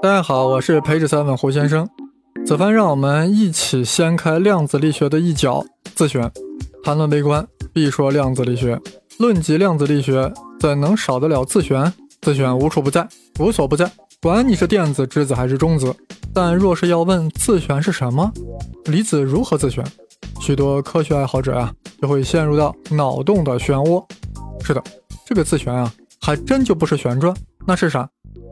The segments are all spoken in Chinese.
大家好，我是培智三问胡先生。此番让我们一起掀开量子力学的一角——自旋。谈论微观，必说量子力学。论及量子力学，怎能少得了自旋？自旋无处不在，无所不在。管你是电子、质子还是中子。但若是要问自旋是什么，离子如何自旋，许多科学爱好者啊，就会陷入到脑洞的漩涡。是的，这个自旋啊，还真就不是旋转，那是啥？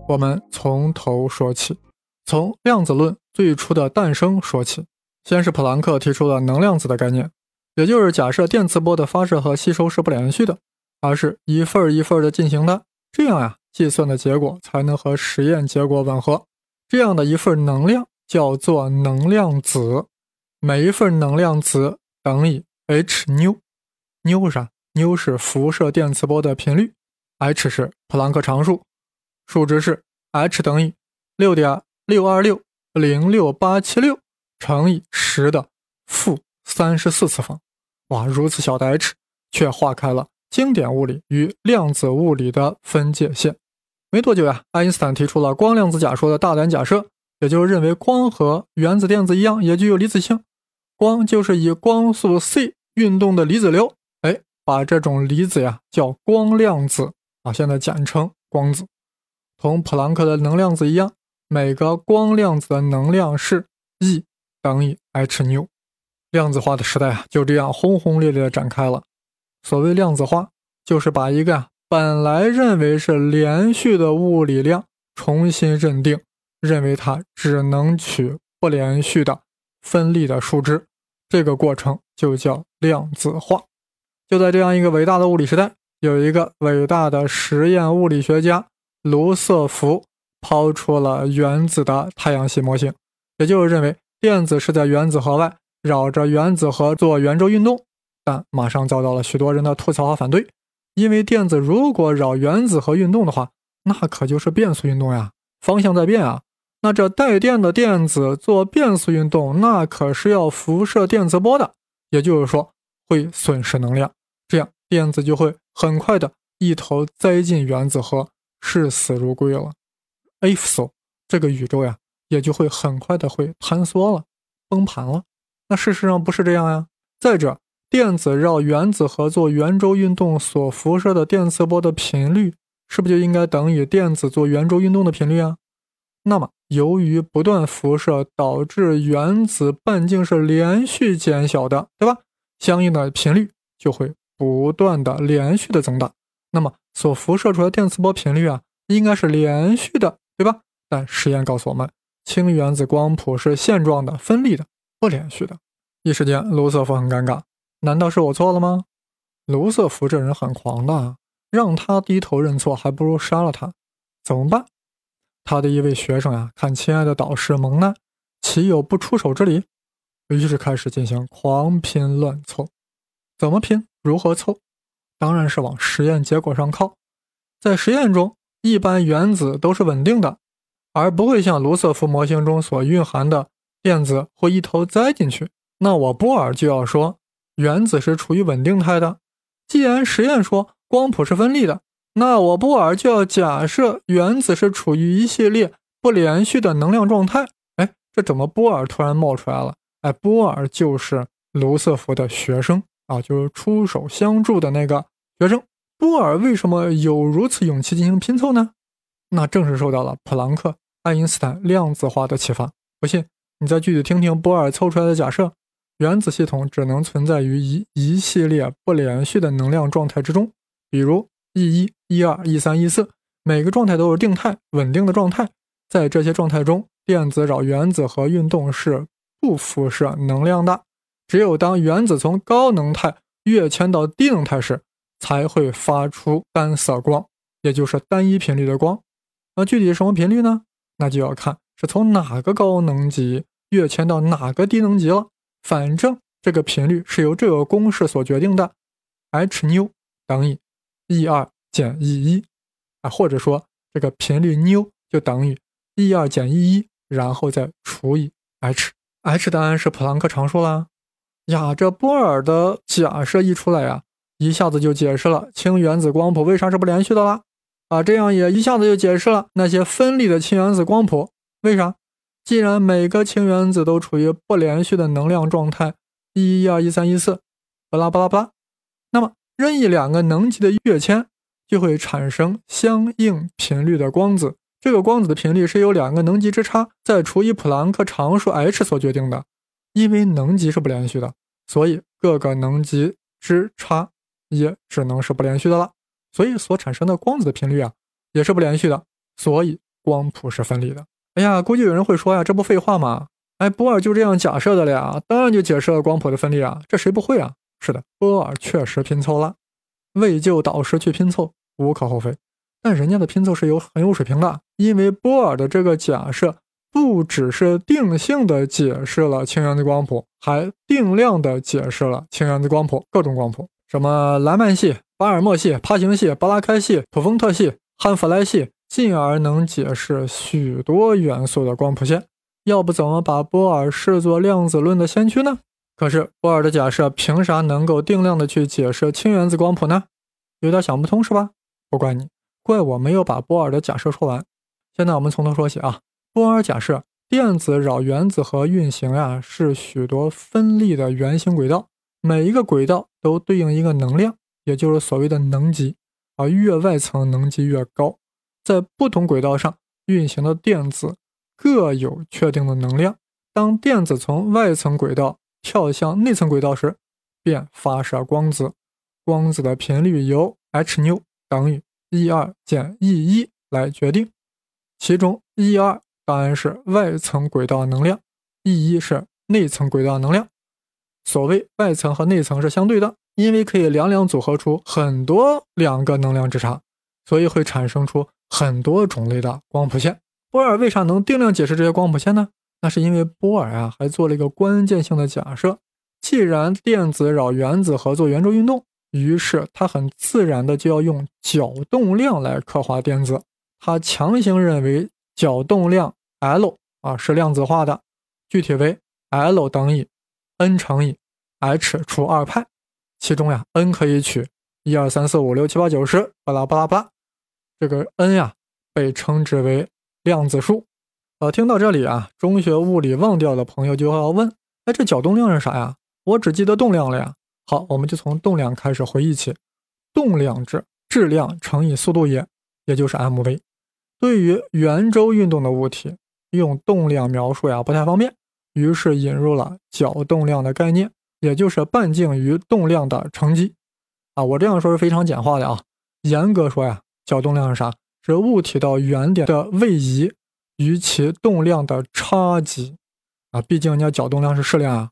我们从头说起，从量子论最初的诞生说起。先是普朗克提出了能量子的概念，也就是假设电磁波的发射和吸收是不连续的，而是一份一份的进行的，这样呀，计算的结果才能和实验结果吻合。这样的一份能量叫做能量子，每一份能量子等于 h 纽，纽是啥？纽是辐射电磁波的频率，h 是普朗克常数。数值是 h 等于六点六二六零六八七六乘以十的负三十四次方。哇，如此小的 h 却划开了经典物理与量子物理的分界线。没多久呀，爱因斯坦提出了光量子假说的大胆假设，也就是认为光和原子电子一样，也具有离子性。光就是以光速 c 运动的离子流。哎，把这种离子呀叫光量子啊，现在简称光子。同普朗克的能量子一样，每个光量子的能量是 E 等于 h 纽。量子化的时代啊，就这样轰轰烈烈的展开了。所谓量子化，就是把一个本来认为是连续的物理量重新认定，认为它只能取不连续的分立的数值。这个过程就叫量子化。就在这样一个伟大的物理时代，有一个伟大的实验物理学家。卢瑟福抛出了原子的太阳系模型，也就是认为电子是在原子核外绕着原子核做圆周运动，但马上遭到了许多人的吐槽和反对，因为电子如果绕原子核运动的话，那可就是变速运动呀，方向在变啊，那这带电的电子做变速运动，那可是要辐射电磁波的，也就是说会损失能量，这样电子就会很快的一头栽进原子核。视死如归了，if so，这个宇宙呀，也就会很快的会坍缩了，崩盘了。那事实上不是这样呀。再者，电子绕原子核做圆周运动所辐射的电磁波的频率，是不是就应该等于电子做圆周运动的频率啊？那么，由于不断辐射导致原子半径是连续减小的，对吧？相应的频率就会不断的连续的增大。那么，所辐射出来电磁波频率啊，应该是连续的，对吧？但实验告诉我们，氢原子光谱是线状的、分立的、不连续的。一时间，卢瑟福很尴尬，难道是我错了吗？卢瑟福这人很狂的，让他低头认错，还不如杀了他。怎么办？他的一位学生呀，看亲爱的导师蒙难，岂有不出手之理？于是开始进行狂拼乱凑。怎么拼？如何凑？当然是往实验结果上靠。在实验中，一般原子都是稳定的，而不会像卢瑟福模型中所蕴含的电子会一头栽进去。那我波尔就要说，原子是处于稳定态的。既然实验说光谱是分立的，那我波尔就要假设原子是处于一系列不连续的能量状态。哎，这怎么波尔突然冒出来了？哎，波尔就是卢瑟福的学生。啊，就是出手相助的那个学生波尔，为什么有如此勇气进行拼凑呢？那正是受到了普朗克、爱因斯坦量子化的启发。不信，你再具体听听波尔凑出来的假设：原子系统只能存在于一一系列不连续的能量状态之中，比如 E 一、E 二、E 三、E 四，每个状态都是定态、稳定的状态。在这些状态中，电子绕原子核运动是不辐射能量的。只有当原子从高能态跃迁到低能态时，才会发出单色光，也就是单一频率的光。那具体什么频率呢？那就要看是从哪个高能级跃迁到哪个低能级了。反正这个频率是由这个公式所决定的：h 纽等于 E 二减 E 一啊，或者说这个频率纽就等于 E 二减 E 一，然后再除以 h。h 当然是普朗克常数啦。呀，这波尔的假设一出来呀，一下子就解释了氢原子光谱为啥是不连续的啦。啊，这样也一下子就解释了那些分立的氢原子光谱为啥？既然每个氢原子都处于不连续的能量状态，一一二一三一四，巴拉巴拉巴拉，那么任意两个能级的跃迁就会产生相应频率的光子。这个光子的频率是由两个能级之差再除以普朗克常数 h 所决定的。因为能级是不连续的，所以各个能级之差也只能是不连续的了。所以所产生的光子的频率啊，也是不连续的。所以光谱是分离的。哎呀，估计有人会说呀，这不废话吗？哎，波尔就这样假设的了呀，当然就解释了光谱的分离啊，这谁不会啊？是的，波尔确实拼凑了，为救导师去拼凑，无可厚非。但人家的拼凑是有很有水平的，因为波尔的这个假设。不只是定性的解释了氢原子光谱，还定量的解释了氢原子光谱各种光谱，什么莱曼系、巴尔默系、帕辛系、巴拉开系、普丰特系、汉弗莱系，进而能解释许多元素的光谱线。要不怎么把波尔视作量子论的先驱呢？可是波尔的假设凭啥能够定量的去解释氢原子光谱呢？有点想不通是吧？不怪你，怪我没有把波尔的假设说完。现在我们从头说起啊。波尔假设电子绕原子核运行呀，是许多分立的圆形轨道，每一个轨道都对应一个能量，也就是所谓的能级，而越外层能级越高。在不同轨道上运行的电子各有确定的能量。当电子从外层轨道跳向内层轨道时，便发射光子，光子的频率由 h 纽等于 E 二减 E 一来决定，其中 E 二。答案是外层轨道能量，E 一是内层轨道能量。所谓外层和内层是相对的，因为可以两两组合出很多两个能量之差，所以会产生出很多种类的光谱线。波尔为啥能定量解释这些光谱线呢？那是因为波尔啊还做了一个关键性的假设：既然电子绕原子核做圆周运动，于是他很自然的就要用角动量来刻画电子。他强行认为角动量。L 啊是量子化的，具体为 L 等于 n 乘以 h 除二派，其中呀 n 可以取一二三四五六七八九十，巴拉巴拉巴拉，这个 n 呀被称之为量子数。呃，听到这里啊，中学物理忘掉的朋友就要问：哎，这角动量是啥呀？我只记得动量了呀。好，我们就从动量开始回忆起，动量质质量乘以速度也，也就是 mv。对于圆周运动的物体。用动量描述呀不太方便，于是引入了角动量的概念，也就是半径与动量的乘积。啊，我这样说是非常简化的啊。严格说呀，角动量是啥？是物体到原点的位移与其动量的差积。啊，毕竟人家角动量是矢量啊。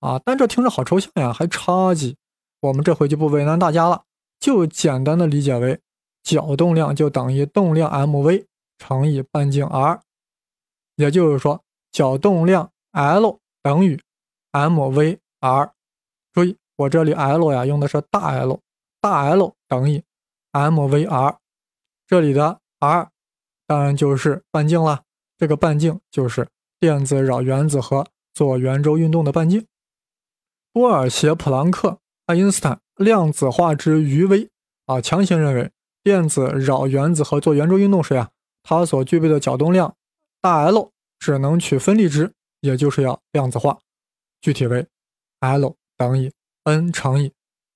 啊，但这听着好抽象呀，还差积。我们这回就不为难大家了，就简单的理解为角动量就等于动量 mv 乘以半径 r。也就是说，角动量 L 等于 mv r。注意，我这里 L 呀用的是大 L，大 L 等于 mv r。这里的 r 当然就是半径了，这个半径就是电子绕原子核做圆周运动的半径。波尔携普朗克、爱因斯坦量子化之余威啊，强行认为电子绕原子核做圆周运动时呀，它所具备的角动量。大 L 只能取分立值，也就是要量子化，具体为 L 等于 n 乘以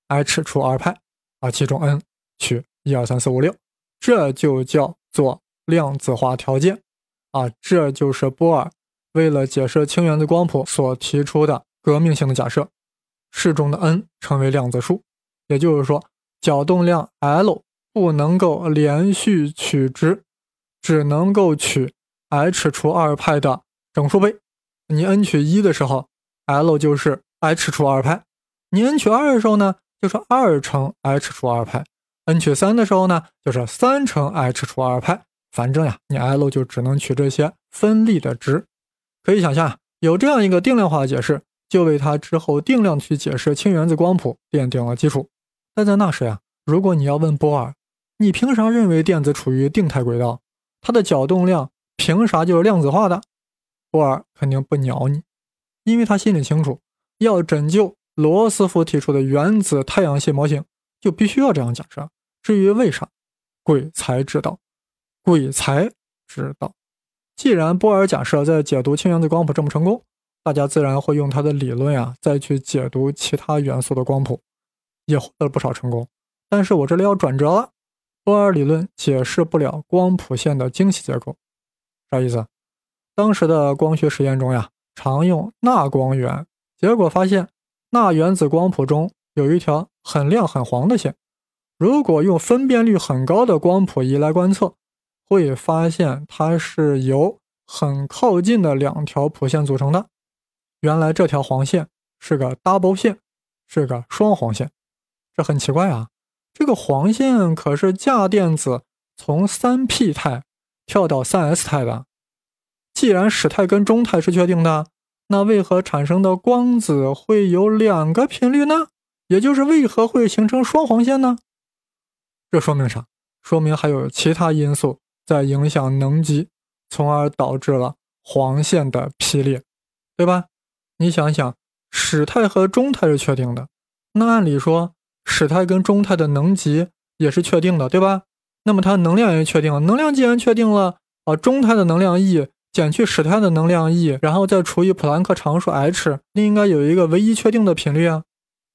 h 除二派啊，其中 n 取一二三四五六，这就叫做量子化条件啊，这就是波尔为了解释氢原子光谱所提出的革命性的假设，式中的 n 成为量子数，也就是说角动量 L 不能够连续取值，只能够取。H 除二派的整数倍，你 n 取一的时候，L 就是 h 除二派；你 n 取二的时候呢，就是二乘 h 除二派；n 取三的时候呢，就是三乘 h 除二派。反正呀，你 L 就只能取这些分立的值。可以想象，有这样一个定量化的解释，就为它之后定量去解释氢原子光谱奠定了基础。但在那时呀，如果你要问波尔，你凭啥认为电子处于定态轨道？它的角动量？凭啥就是量子化的？波尔肯定不鸟你，因为他心里清楚，要拯救罗斯福提出的原子太阳系模型，就必须要这样假设。至于为啥，鬼才知道，鬼才知道。既然波尔假设在解读氢原子光谱这么成功，大家自然会用他的理论呀，再去解读其他元素的光谱，也获得了不少成功。但是我这里要转折了，波尔理论解释不了光谱线的精细结构，啥意思？当时的光学实验中呀，常用钠光源，结果发现钠原子光谱中有一条很亮很黄的线，如果用分辨率很高的光谱仪来观测。会发现它是由很靠近的两条谱线组成的。原来这条黄线是个 double 线，是个双黄线。这很奇怪啊！这个黄线可是价电子从三 p 态跳到三 s 态吧。既然始态跟终态是确定的，那为何产生的光子会有两个频率呢？也就是为何会形成双黄线呢？这说明啥？说明还有其他因素。在影响能级，从而导致了黄线的劈裂，对吧？你想想，始态和终态是确定的，那按理说始态跟终态的能级也是确定的，对吧？那么它能量也确定了，能量既然确定了，啊，终态的能量 E 减去始态的能量 E，然后再除以普朗克常数 h，那应该有一个唯一确定的频率啊。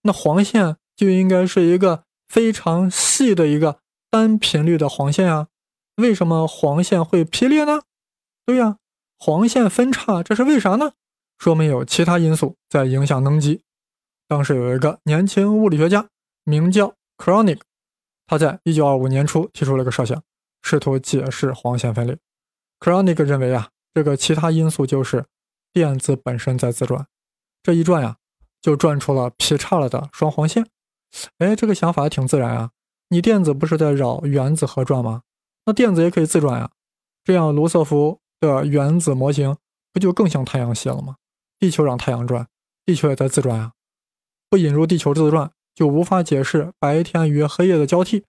那黄线就应该是一个非常细的一个单频率的黄线啊。为什么黄线会劈裂呢？对呀，黄线分叉，这是为啥呢？说明有其他因素在影响能级。当时有一个年轻物理学家，名叫 Kronig，他在1925年初提出了个设想，试图解释黄线分裂。Kronig 认为啊，这个其他因素就是电子本身在自转，这一转呀，就转出了劈叉了的双黄线。哎，这个想法挺自然啊，你电子不是在绕原子核转吗？那电子也可以自转呀，这样卢瑟福的原子模型不就更像太阳系了吗？地球让太阳转，地球也在自转呀。不引入地球自转，就无法解释白天与黑夜的交替；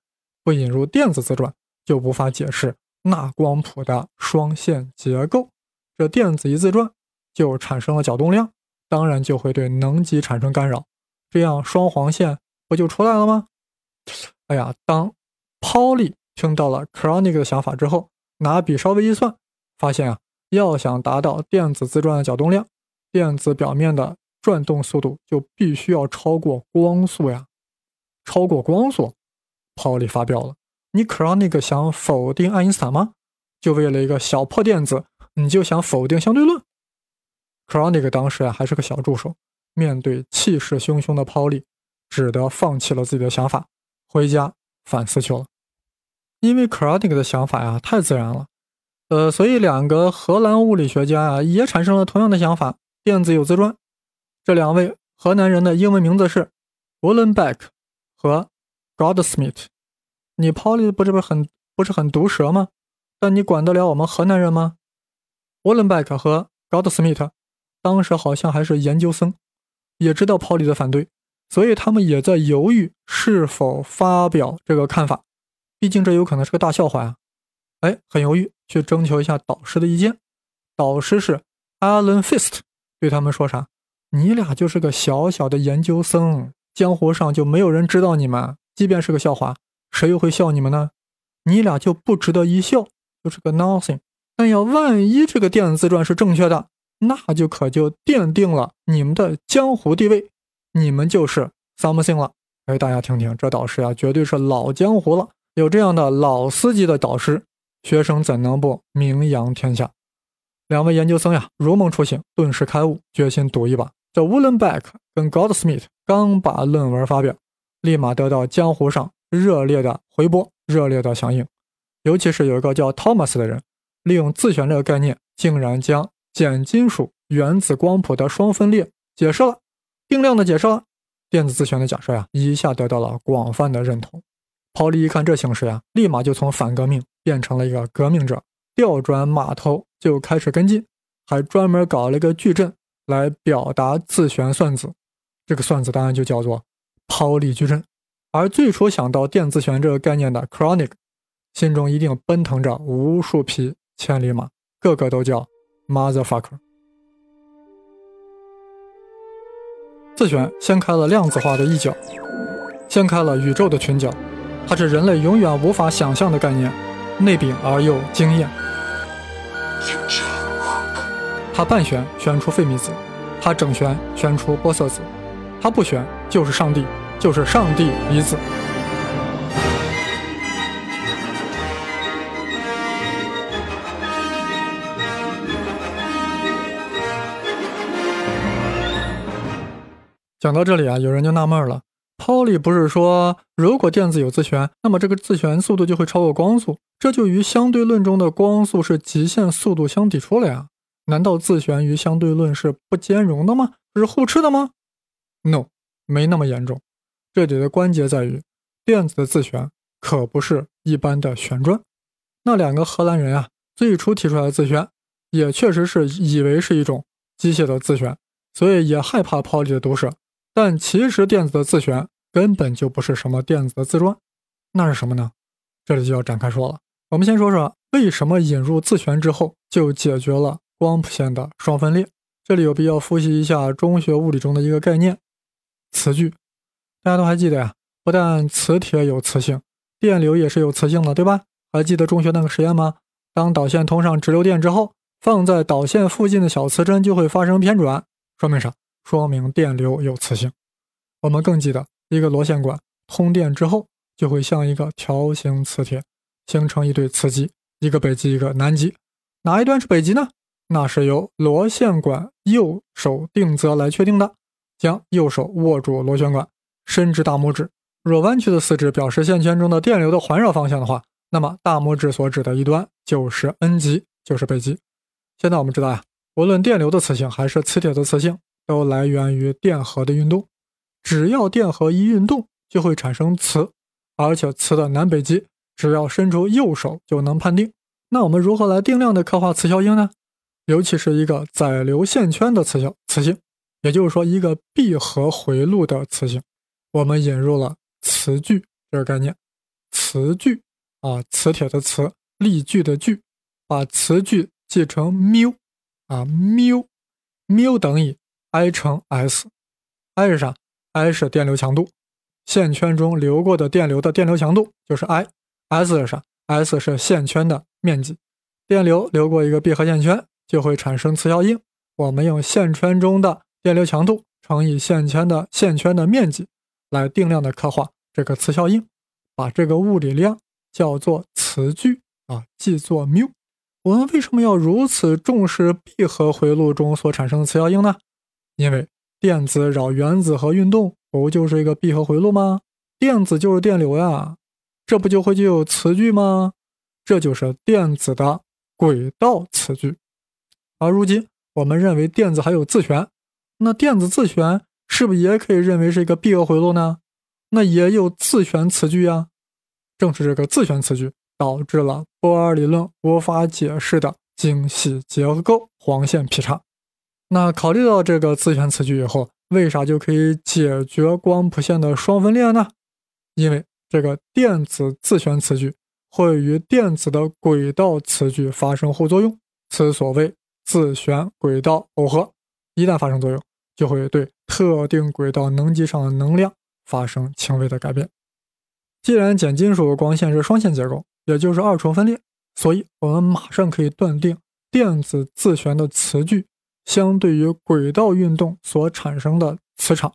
不引入电子自转，就无法解释钠光谱的双线结构。这电子一自转，就产生了角动量，当然就会对能级产生干扰，这样双黄线不就出来了吗？哎呀，当抛力。听到了 Kronig 的想法之后，拿笔稍微一算，发现啊，要想达到电子自转的角动量，电子表面的转动速度就必须要超过光速呀！超过光速，泡利发飙了。你 Kronig 想否定爱因斯坦吗？就为了一个小破电子，你就想否定相对论？Kronig 当时啊还是个小助手，面对气势汹汹的泡利，只得放弃了自己的想法，回家反思去了。因为 Kronig 的想法呀太自然了，呃，所以两个荷兰物理学家啊也产生了同样的想法：电子有自转。这两位河南人的英文名字是 Wallenbeck 和 Godsmith。你 Polly 不是不是很不是很毒舌吗？但你管得了我们河南人吗？Wallenbeck 和 Godsmith 当时好像还是研究生，也知道 Polly 的反对，所以他们也在犹豫是否发表这个看法。毕竟这有可能是个大笑话呀！哎，很犹豫，去征求一下导师的意见。导师是 Alan Fist，对他们说啥？你俩就是个小小的研究生，江湖上就没有人知道你们。即便是个笑话，谁又会笑你们呢？你俩就不值得一笑，就是个 nothing。但要万一这个电子自传是正确的，那就可就奠定了你们的江湖地位，你们就是 something 了。哎，大家听听，这导师呀，绝对是老江湖了。有这样的老司机的导师，学生怎能不名扬天下？两位研究生呀，如梦初醒，顿时开悟，决心赌一把。这 Wallenbeck 跟 Goldsmith 刚把论文发表，立马得到江湖上热烈的回波、热烈的响应。尤其是有一个叫 Thomas 的人，利用自旋这个概念，竟然将碱金属原子光谱的双分裂解释了，定量的解释了电子自旋的假设呀，一下得到了广泛的认同。泡利一看这形势呀，立马就从反革命变成了一个革命者，调转马头就开始跟进，还专门搞了一个矩阵来表达自旋算子。这个算子当然就叫做泡利矩阵。而最初想到电自旋这个概念的 Kronig，心中一定奔腾着无数匹千里马，个个都叫 motherfucker。自旋掀开了量子化的一角，掀开了宇宙的裙角。它是人类永远无法想象的概念，内禀而又惊艳。他半旋旋出费米子，他整旋旋出玻色子，他不旋就是上帝，就是上帝离子。讲到这里啊，有人就纳闷了。泡利不是说，如果电子有自旋，那么这个自旋速度就会超过光速，这就与相对论中的光速是极限速度相抵触了呀？难道自旋与相对论是不兼容的吗？是互斥的吗？No，没那么严重。这里的关键在于，电子的自旋可不是一般的旋转。那两个荷兰人啊，最初提出来的自旋，也确实是以为是一种机械的自旋，所以也害怕抛离的毒舌。但其实电子的自旋根本就不是什么电子的自转，那是什么呢？这里就要展开说了。我们先说说为什么引入自旋之后就解决了光谱线的双分裂。这里有必要复习一下中学物理中的一个概念——磁矩。大家都还记得呀？不但磁铁有磁性，电流也是有磁性的，对吧？还记得中学那个实验吗？当导线通上直流电之后，放在导线附近的小磁针就会发生偏转，说明啥？说明电流有磁性。我们更记得，一个螺线管通电之后，就会像一个条形磁铁，形成一对磁极，一个北极，一个南极。哪一端是北极呢？那是由螺线管右手定则来确定的。将右手握住螺旋管，伸直大拇指。若弯曲的四指表示线圈中的电流的环绕方向的话，那么大拇指所指的一端就是 N 极，就是北极。现在我们知道呀，无论电流的磁性还是磁铁的磁性。都来源于电荷的运动，只要电荷一运动，就会产生磁，而且磁的南北极，只要伸出右手就能判定。那我们如何来定量的刻画磁效应呢？尤其是一个载流线圈的磁效磁性，也就是说一个闭合回路的磁性，我们引入了磁矩这个概念。磁矩啊，磁铁的磁，力矩的矩，把磁矩记成缪啊，缪，缪等于。I 乘 S，I 是啥？I 是电流强度，线圈中流过的电流的电流强度就是 I。S 是啥？S 是线圈的面积，电流流过一个闭合线圈就会产生磁效应。我们用线圈中的电流强度乘以线圈的线圈的面积来定量的刻画这个磁效应，把这个物理量叫做磁矩啊，记作缪。我们为什么要如此重视闭合回路中所产生的磁效应呢？因为电子绕原子核运动，不就是一个闭合回路吗？电子就是电流呀，这不就会具有磁矩吗？这就是电子的轨道磁矩。而如今我们认为电子还有自旋，那电子自旋是不是也可以认为是一个闭合回路呢？那也有自旋磁矩呀。正是这个自旋磁矩导致了波尔理论无法解释的精细结构黄线劈叉。那考虑到这个自旋磁矩以后，为啥就可以解决光谱线的双分裂呢？因为这个电子自旋磁矩会与电子的轨道磁矩发生互作用，此所谓自旋轨道耦合。一旦发生作用，就会对特定轨道能级上的能量发生轻微的改变。既然碱金属光线是双线结构，也就是二重分裂，所以我们马上可以断定电子自旋的磁矩。相对于轨道运动所产生的磁场，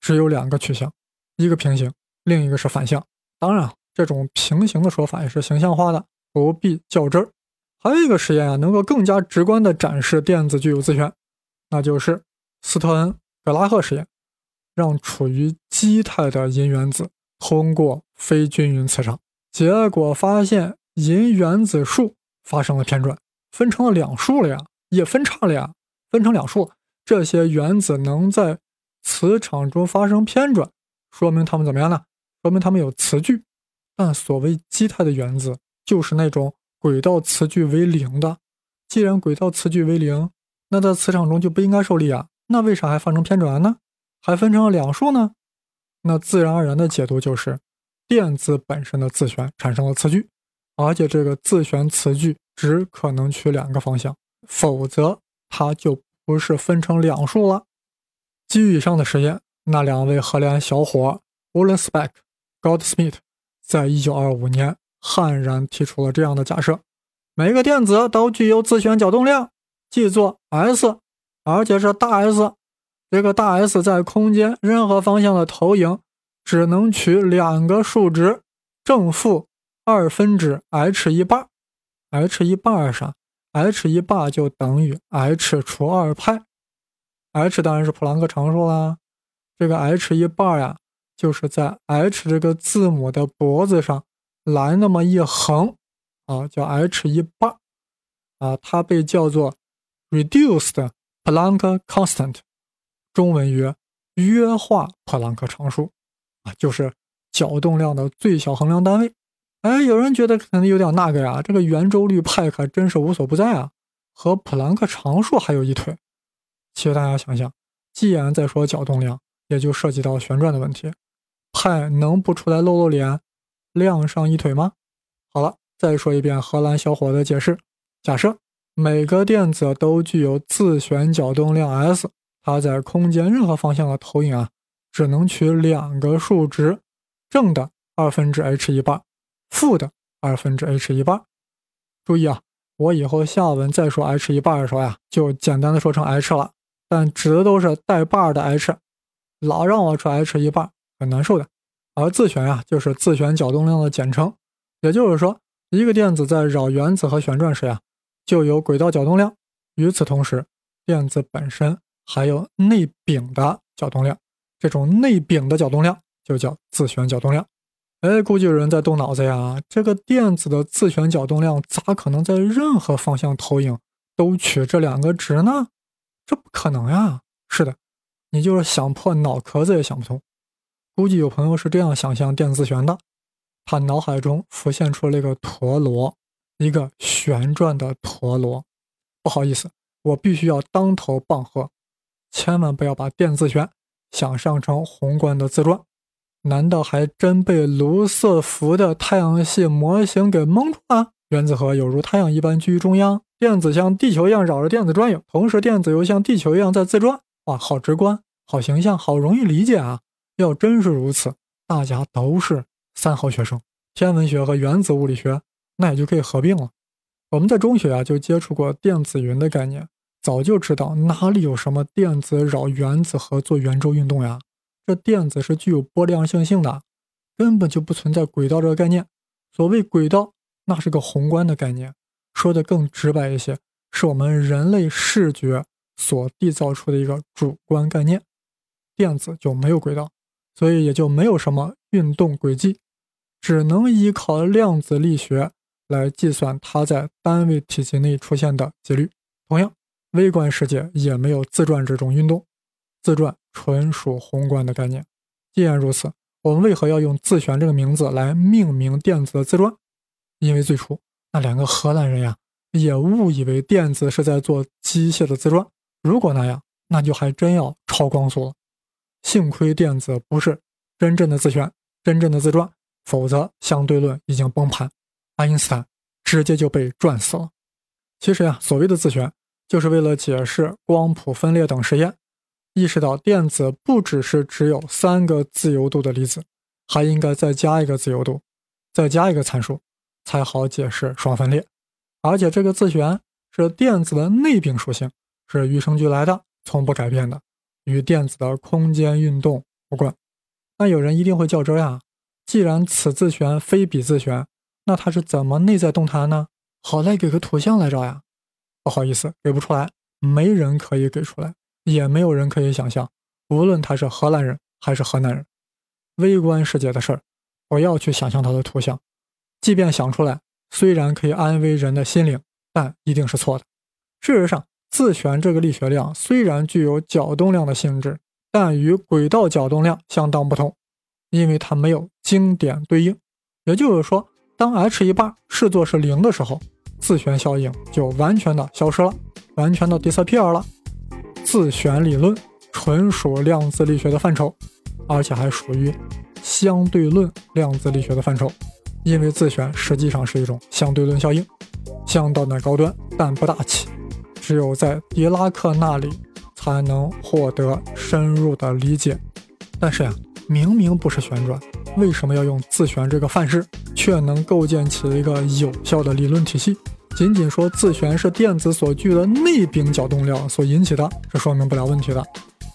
只有两个取向，一个平行，另一个是反向。当然，这种平行的说法也是形象化的，不必较真儿。还有一个实验啊，能够更加直观地展示电子具有自旋，那就是斯特恩格拉赫实验，让处于基态的银原子通过非均匀磁场，结果发现银原子数发生了偏转，分成了两数了呀，也分叉了呀。分成两束，这些原子能在磁场中发生偏转，说明它们怎么样呢？说明它们有磁矩。但所谓基态的原子，就是那种轨道磁矩为零的。既然轨道磁矩为零，那在磁场中就不应该受力啊。那为啥还发生偏转呢？还分成了两束呢？那自然而然的解读就是，电子本身的自旋产生了磁矩，而且这个自旋磁矩只可能取两个方向，否则。它就不是分成两束了。基于以上的实验，那两位荷兰小伙 w o l l e n s p e c k Goldsmith，在一九二五年悍然提出了这样的假设：每个电子都具有自旋角动量，记作 S，而且是大 S。这个大 S 在空间任何方向的投影，只能取两个数值，正负二分之 h 一半。h 一半是啥？h 一半就等于 h 除二派。h 当然是普朗克常数啦。这个 h 一半呀，就是在 h 这个字母的脖子上来那么一横，啊，叫 h 一半。啊，它被叫做 reduced Planck constant，中文曰约化普朗克常数，啊，就是角动量的最小衡量单位。哎，有人觉得可能有点那个呀，这个圆周率派可真是无所不在啊，和普朗克常数还有一腿。其实大家想想，既然在说角动量，也就涉及到旋转的问题，派能不出来露露脸，亮上一腿吗？好了，再说一遍荷兰小伙的解释：假设每个电子都具有自旋角动量 S，它在空间任何方向的投影啊，只能取两个数值，正的二分之 h 一半。负的二分之 h 一半，注意啊，我以后下文再说 h 一半的时候呀，就简单的说成 h 了，但指的都是带半的 h，老让我说 h 一半很难受的。而自旋呀，就是自旋角动量的简称，也就是说，一个电子在绕原子核旋转时呀，就有轨道角动量。与此同时，电子本身还有内禀的角动量，这种内禀的角动量就叫自旋角动量。哎，估计有人在动脑子呀！这个电子的自旋角动量咋可能在任何方向投影都取这两个值呢？这不可能呀！是的，你就是想破脑壳子也想不通。估计有朋友是这样想象电自旋的：他脑海中浮现出了一个陀螺，一个旋转的陀螺。不好意思，我必须要当头棒喝，千万不要把电自旋想象成宏观的自转。难道还真被卢瑟福的太阳系模型给蒙住了？原子核有如太阳一般居于中央，电子像地球一样绕着电子转悠，同时电子又像地球一样在自转。哇，好直观，好形象，好容易理解啊！要真是如此，大家都是三好学生，天文学和原子物理学那也就可以合并了。我们在中学啊就接触过电子云的概念，早就知道哪里有什么电子绕原子核做圆周运动呀。这电子是具有波量性性的，根本就不存在轨道这个概念。所谓轨道，那是个宏观的概念。说的更直白一些，是我们人类视觉所缔造出的一个主观概念。电子就没有轨道，所以也就没有什么运动轨迹，只能依靠量子力学来计算它在单位体积内出现的几率。同样，微观世界也没有自转这种运动，自转。纯属宏观的概念。既然如此，我们为何要用自旋这个名字来命名电子的自转？因为最初那两个荷兰人呀，也误以为电子是在做机械的自转。如果那样，那就还真要超光速了。幸亏电子不是真正的自旋、真正的自转，否则相对论已经崩盘，爱因斯坦直接就被转死了。其实呀，所谓的自旋，就是为了解释光谱分裂等实验。意识到电子不只是只有三个自由度的粒子，还应该再加一个自由度，再加一个参数，才好解释双分裂。而且这个自旋是电子的内禀属性，是与生俱来的，从不改变的，与电子的空间运动无关。那有人一定会较真呀，既然此自旋非彼自旋，那它是怎么内在动弹呢？好赖给个图像来着呀！不好意思，给不出来，没人可以给出来。也没有人可以想象，无论他是荷兰人还是河南人，微观世界的事儿，不要去想象他的图像。即便想出来，虽然可以安慰人的心灵，但一定是错的。事实上，自旋这个力学量虽然具有角动量的性质，但与轨道角动量相当不同，因为它没有经典对应。也就是说，当 h 一半视作是零的时候，自旋效应就完全的消失了，完全的 disappear 了。自旋理论纯属量子力学的范畴，而且还属于相对论量子力学的范畴，因为自旋实际上是一种相对论效应，相当的高端，但不大气，只有在狄拉克那里才能获得深入的理解。但是呀，明明不是旋转，为什么要用自旋这个范式，却能构建起一个有效的理论体系？仅仅说自旋是电子所具的内禀角动量所引起的，这说明不了问题的。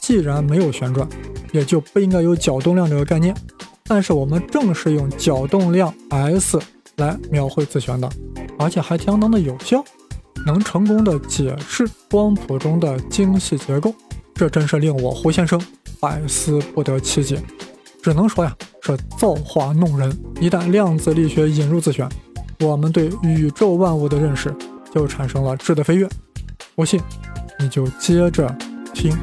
既然没有旋转，也就不应该有角动量这个概念。但是我们正是用角动量 S 来描绘自旋的，而且还相当的有效，能成功的解释光谱中的精细结构，这真是令我胡先生百思不得其解。只能说呀，是造化弄人。一旦量子力学引入自旋，我们对宇宙万物的认识就产生了质的飞跃。不信，你就接着听。